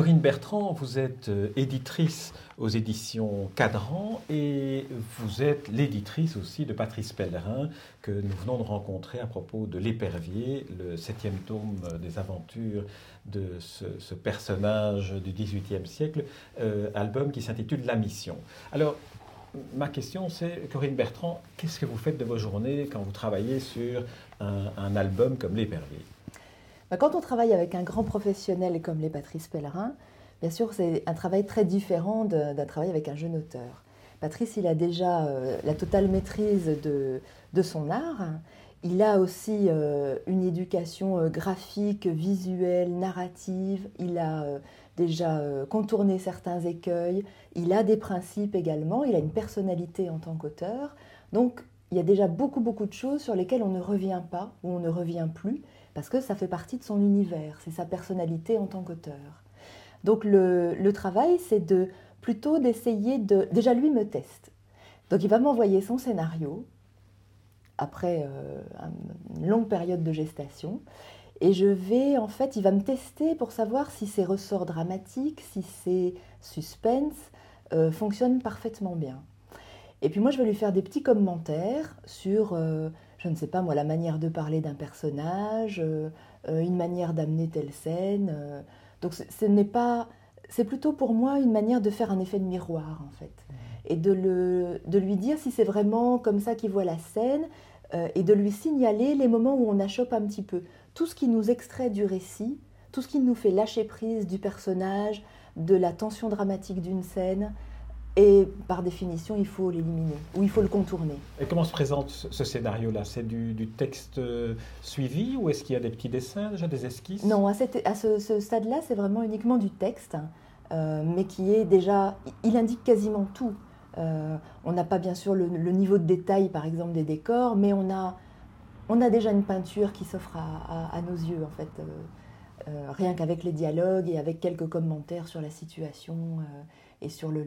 Corinne Bertrand, vous êtes euh, éditrice aux éditions Cadran et vous êtes l'éditrice aussi de Patrice Pellerin que nous venons de rencontrer à propos de L'Épervier, le septième tome des aventures de ce, personnage du XVIIIe siècle, euh, album qui s'intitule La Mission. Alors, ma question c'est, Corinne Bertrand, qu'est-ce que vous faites de vos journées quand vous travaillez sur un, album comme L'Épervier? Quand on travaille avec un grand professionnel comme les Patrice Pellerin, bien sûr c'est un travail très différent d'un travail avec un jeune auteur. Patrice, il a déjà euh, la totale maîtrise de, de, son art. Il a aussi euh, une éducation euh, graphique, visuelle, narrative. Il a déjà contourné certains écueils. Il a des principes également. Il a une personnalité en tant qu'auteur. Donc, il y a déjà beaucoup, beaucoup de choses sur lesquelles on ne revient pas ou on ne revient plus, parce que ça fait partie de son univers, c'est sa personnalité en tant qu'auteur. Donc le, travail, c'est de plutôt d'essayer de... Déjà, lui me teste. Donc il va m'envoyer son scénario, après euh, une longue période de gestation, et je vais, en fait, il va me tester pour savoir si ses ressorts dramatiques, si ses suspense euh, fonctionnent parfaitement bien. Et puis moi, je vais lui faire des petits commentaires sur, euh, je ne sais pas moi, la manière de parler d'un personnage, euh, euh, une manière d'amener telle scène. donc ce n'est pas, c'est plutôt pour moi une manière de faire un effet de miroir en fait, et de, le, de lui dire si c'est vraiment comme ça qu'il voit la scène, et de lui signaler les moments où on achoppe un petit peu. Tout ce qui nous extrait du récit, tout ce qui nous fait lâcher prise du personnage, de la tension dramatique d'une scène, et par définition, il faut l'éliminer ou il faut le contourner. Et comment se présente ce scénario-là? C'est du, texte euh, suivi ou est-ce qu'il y a des petits dessins, déjà des esquisses? Non, à, ce, stade-là, c'est vraiment uniquement du texte, euh, mais qui est déjà. Il indique quasiment tout. Euh, on n'a pas bien sûr le, niveau de détail, par exemple, des décors, mais on a, on a déjà une peinture qui s'offre à, nos yeux, en fait. Rien qu'avec les dialogues et avec quelques commentaires sur la situation et sur le,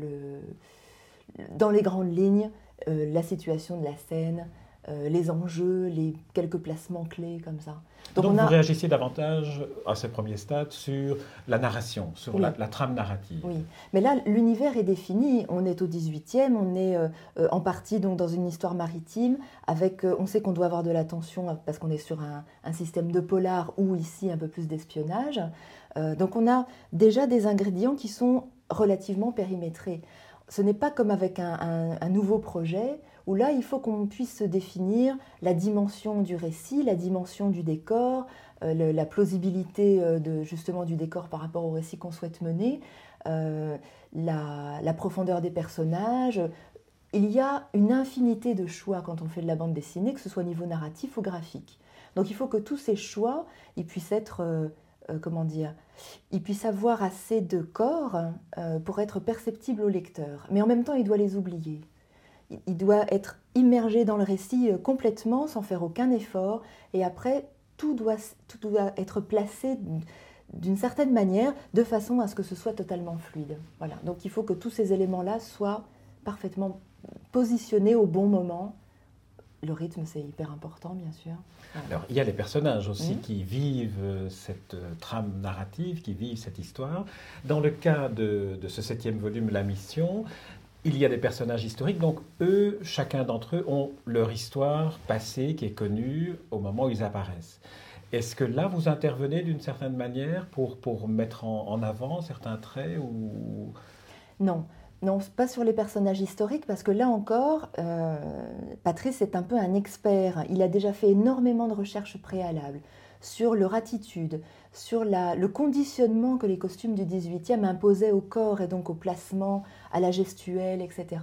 dans les grandes lignes, euh, la situation de la scène, euh, les enjeux, les quelques placements clés comme ça. Donc, vous réagissez davantage à ce premier stade sur la narration, sur la, trame narrative. Oui, mais là l'univers est défini. On est au 18e, on est euh, en partie donc dans une histoire maritime. Avec, on sait qu'on doit avoir de l'attention parce qu'on est sur un, un, système de polar ou ici un peu plus d'espionnage. donc on a déjà des ingrédients qui sont relativement périmétré. Ce n'est pas comme avec un, nouveau projet où là, il faut qu'on puisse définir la dimension du récit, la dimension du décor, euh, la plausibilité euh, justement du décor par rapport au récit qu'on souhaite mener, euh, la, la, profondeur des personnages. Il y a une infinité de choix quand on fait de la bande dessinée, que ce soit au niveau narratif ou graphique. Donc il faut que tous ces choix ils puissent être euh, comment dire, il puisse avoir assez de corps euh, pour être perceptible au lecteur. Mais en même temps, il doit les oublier. Il, doit être immergé dans le récit euh, complètement, sans faire aucun effort. Et après, tout doit, tout doit être placé d'une certaine manière, de façon à ce que ce soit totalement fluide. Voilà. Donc il faut que tous ces éléments-là soient parfaitement positionnés au bon moment le rythme, c'est hyper important, bien sûr. Alors, il y a les personnages aussi qui vivent euh, cette euh, trame narrative, qui vivent cette histoire. Dans le cas de, ce septième volume, La Mission, il y a des personnages historiques, donc eux, chacun d'entre eux, ont leur histoire passée qui est connue au moment où ils apparaissent. Est-ce que là, vous intervenez d'une certaine manière pour, pour mettre en, en avant certains traits ou... Non. Non, pas sur les personnages historiques, parce que là encore, euh, Patrice est un peu un expert. Il a déjà fait énormément de recherches préalables sur leur attitude, sur le conditionnement que les costumes du 18e imposaient au corps et donc au placement, à la gestuelle, etc.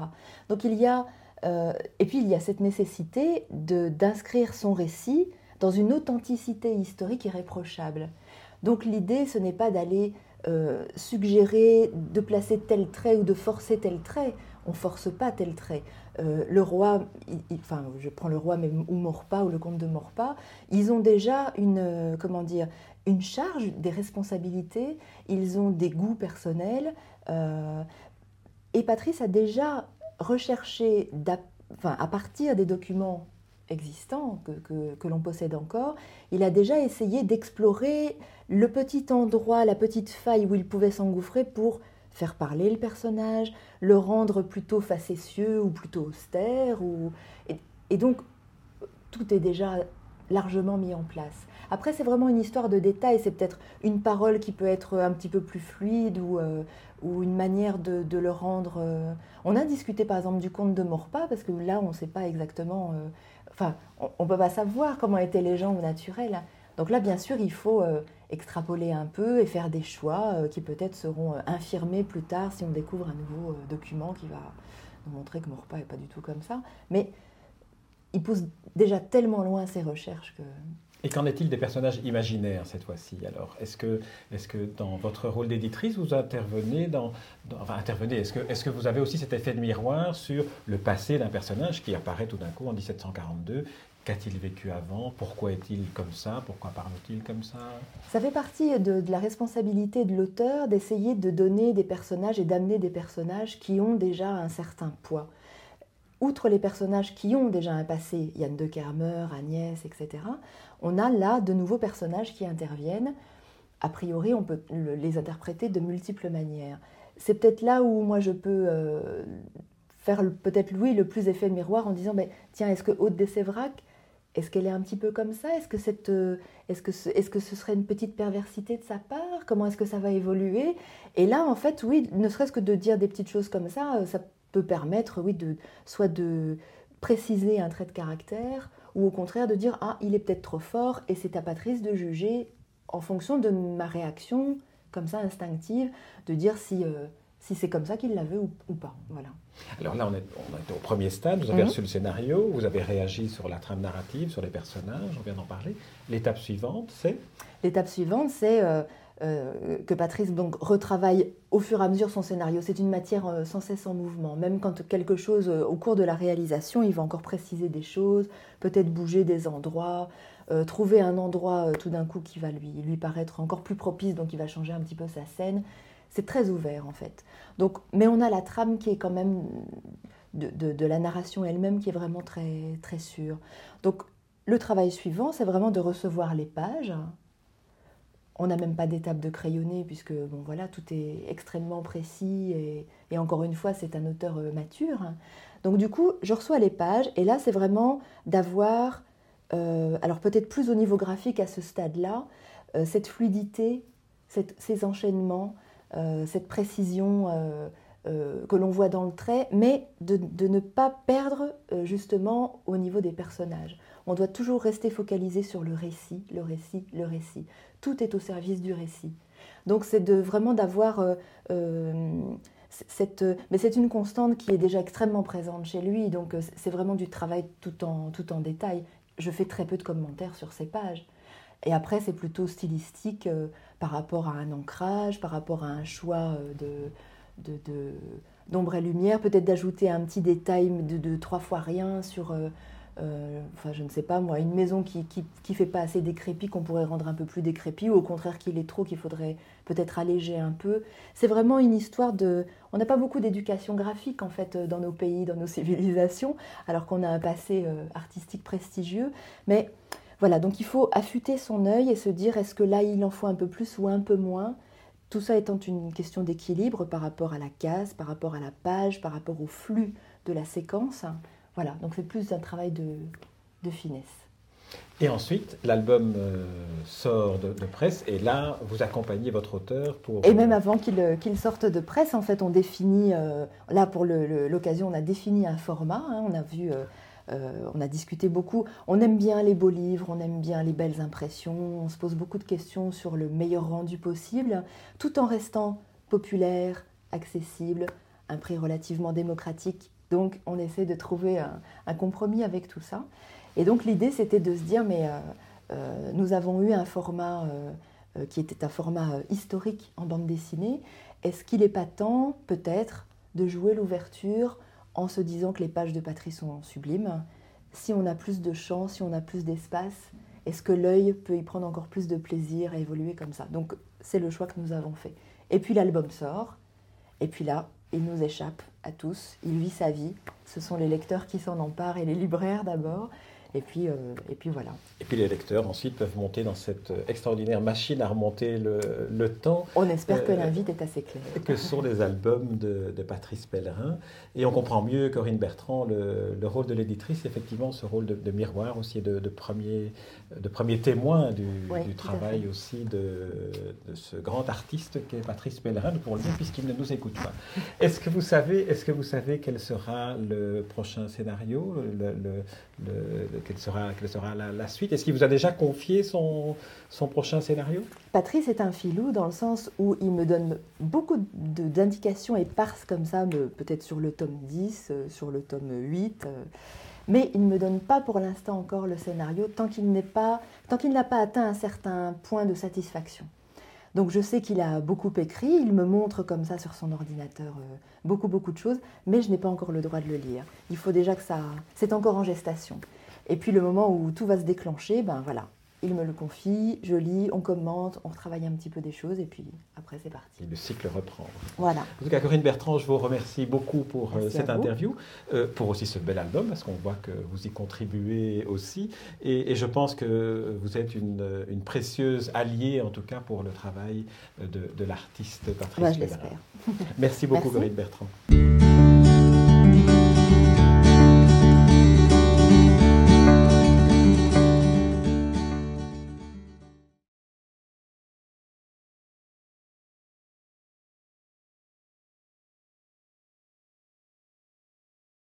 Donc il y a, euh, et puis il y a cette nécessité d'inscrire son récit dans une authenticité historique irréprochable. Donc l'idée, ce n'est pas d'aller euh, suggérer de placer tel trait ou de forcer tel trait. On force pas tel trait. Euh, le roi, enfin, je prends le roi, mais ou Maurepas ou le comte de Maurepas, ils ont déjà une, euh, comment dire, une charge, des responsabilités. Ils ont des goûts personnels. et Patrice a déjà recherché, à partir des documents existant, que, l'on possède encore, il a déjà essayé d'explorer le petit endroit, la petite faille où il pouvait s'engouffrer pour faire parler le personnage, le rendre plutôt facétieux ou plutôt austère. et donc, tout est déjà largement mis en place. Après, c'est vraiment une histoire de détails. C'est peut-être une parole qui peut être un petit peu plus fluide ou, euh, ou une manière de, le rendre. Euh. On a discuté par exemple du conte de Maurepas, parce que là, on ne sait pas exactement. Euh, enfin, on ne peut pas savoir comment étaient les gens au naturel. Donc là, bien sûr, il faut extrapoler un peu et faire des choix qui peut-être seront infirmés plus tard si on découvre un nouveau document qui va nous montrer que Maurepas n'est pas du tout comme ça. Mais il pousse déjà tellement loin ses recherches que. Et qu'en est-il des personnages imaginaires cette fois-ci Alors, est-ce que, est que dans votre rôle d'éditrice, vous intervenez dans, enfin intervenez, est-ce que, est que vous avez aussi cet effet de miroir sur le passé d'un personnage qui apparaît tout d'un coup en 1742 Qu'a-t-il vécu avant? Pourquoi est-il comme ça? Pourquoi parle-t-il comme ça? Ça fait partie de, de la responsabilité de l'auteur d'essayer de donner des personnages et d'amener des personnages qui ont déjà un certain poids outre les personnages qui ont déjà un passé, Yann de Kermer, Agnès, etc., on a là de nouveaux personnages qui interviennent. A priori, on peut les interpréter de multiples manières. C'est peut-être là où moi je peux euh, faire peut-être Louis le plus effet miroir en disant tiens, est-ce que Haute de Sévrac, est-ce qu'elle est un petit peu comme ça? Est-ce que, cette, euh, est-ce, que ce, est-ce que ce serait une petite perversité de sa part? Comment est-ce que ça va évoluer? Et là, en fait, oui, ne serait-ce que de dire des petites choses comme ça, euh, ça peut permettre, oui, de, soit de préciser un trait de caractère, ou au contraire de dire ah il est peut-être trop fort et c'est à Patrice de juger en fonction de ma réaction comme ça instinctive de dire si euh, si c'est comme ça qu'il la veut ou, pas. Voilà. Alors là, on est, on au premier stade, vous avez mhm. reçu le scénario, vous avez réagi sur la trame narrative, sur les personnages, on vient d'en parler. L'étape suivante, c'est? L'étape suivante, c'est euh, euh, que Patrice donc, retravaille au fur et à mesure son scénario. C'est une matière euh, sans cesse en mouvement. Même quand quelque chose, euh, au cours de la réalisation, il va encore préciser des choses, peut-être bouger des endroits, trouver un endroit tout d'un coup qui va lui, lui paraître encore plus propice, donc il va changer un petit peu sa scène. C'est très ouvert en fait. Donc, mais on a la trame qui est quand même de, de la narration elle-même qui est vraiment très, très sûre. Donc le travail suivant, c'est vraiment de recevoir les pages on n'a même pas d'étape de crayonné puisque bon voilà tout est extrêmement précis et, encore une fois c'est un auteur euh, mature. Donc du coup je reçois les pages et là c'est vraiment d'avoir euh, alors peut-être plus au niveau graphique à ce stade-là euh, cette fluidité, ces enchaînements, cette précision que l'on voit dans le trait, mais de ne pas perdre justement au niveau des personnages. On doit toujours rester focalisé sur le récit, le récit, le récit tout est au service du récit. Donc c'est de vraiment d'avoir euh, euh, cette, mais c'est une constante qui est déjà extrêmement présente chez lui. Donc euh, c'est vraiment du travail tout en tout en détail. Je fais très peu de commentaires sur ces pages. Et après c'est plutôt stylistique par rapport à un ancrage, par rapport à un choix de, d'ombre et lumière, peut-être d'ajouter un petit détail de, trois fois rien sur euh, enfin je ne sais pas moi, une maison qui qui, fait pas assez décrépit, qu'on pourrait rendre un peu plus décrépit, ou au contraire qu'il est trop, qu'il faudrait peut-être alléger un peu. C'est vraiment une histoire de... On n'a pas beaucoup d'éducation graphique en fait dans nos pays, dans nos civilisations, alors qu'on a un passé euh, artistique prestigieux. Mais voilà, donc il faut affûter son œil et se dire est-ce que là il en faut un peu plus ou un peu moins? Tout ça étant une question d'équilibre par rapport à la case, par rapport à la page, par rapport au flux de la séquence. Voilà, donc c'est plus un travail de, finesse. Et ensuite, l'album euh, sort de, presse et là, vous accompagnez votre auteur pour... Et même avant qu'il sorte de presse, en fait, on définit, euh, là pour l'occasion, on a défini un format, hein. on a vu, euh, on a discuté beaucoup, on aime bien les beaux livres, on aime bien les belles impressions, on se pose beaucoup de questions sur le meilleur rendu possible, tout en restant populaire, accessible, un prix relativement démocratique donc on essaie de trouver un, compromis avec tout ça. Et donc l'idée c'était de se dire, mais euh, euh, nous avons eu un format euh, qui était un format historique en bande dessinée. Est-ce qu'il n'est pas temps peut-être de jouer l'ouverture en se disant que les pages de Patrice sont sublimes. Si on a plus de champs, si on a plus d'espace, est-ce que l'œil peut y prendre encore plus de plaisir à évoluer comme ça? Donc c'est le choix que nous avons fait. Et puis l'album sort, et puis là, il nous échappe à tous, il vit sa vie, ce sont les lecteurs qui s'en emparent et les libraires d'abord, Et puis, euh, et puis voilà. Et puis les lecteurs ensuite peuvent monter dans cette extraordinaire machine à remonter le, temps. On espère que l'invite est assez claire. Que sont les albums de, Patrice Pellerin. Et on comprend mieux, Corinne Bertrand, le, rôle de l'éditrice, effectivement, ce rôle de, miroir aussi, de, de, premier, de premier témoin du, du travail aussi de, ce grand artiste qu'est Patrice Pellerin, pour le dire, puisqu'il ne nous écoute pas. Est-ce que vous savez, est-ce que vous savez quel sera le prochain scénario, le, quelle sera, la, suite Est-ce qu'il vous a déjà confié son, prochain scénario? Patrice est un filou dans le sens où il me donne beaucoup d'indications éparses comme ça, peut-être sur le tome 10, euh, sur le tome 8. Euh, mais il ne me donne pas pour l'instant encore le scénario tant qu'il n'a pas atteint un certain point de satisfaction. Donc je sais qu'il a beaucoup écrit, il me montre comme ça sur son ordinateur euh, beaucoup beaucoup de choses, mais je n'ai pas encore le droit de le lire. Il faut déjà que ça, c'est encore en gestation. Et puis le moment où tout va se déclencher, ben voilà, il me le confie, je lis, on commente, on retravaille un petit peu des choses et puis après c'est parti. Et le cycle reprend. Voilà. En tout cas, Corinne Bertrand, je vous remercie beaucoup pour euh, cette interview, euh, pour aussi ce bel album, parce qu'on voit que vous y contribuez aussi. Et, je pense que vous êtes une, précieuse alliée, en tout cas, pour le travail de, l'artiste Patrice bah, Merci beaucoup, Corinne Bertrand.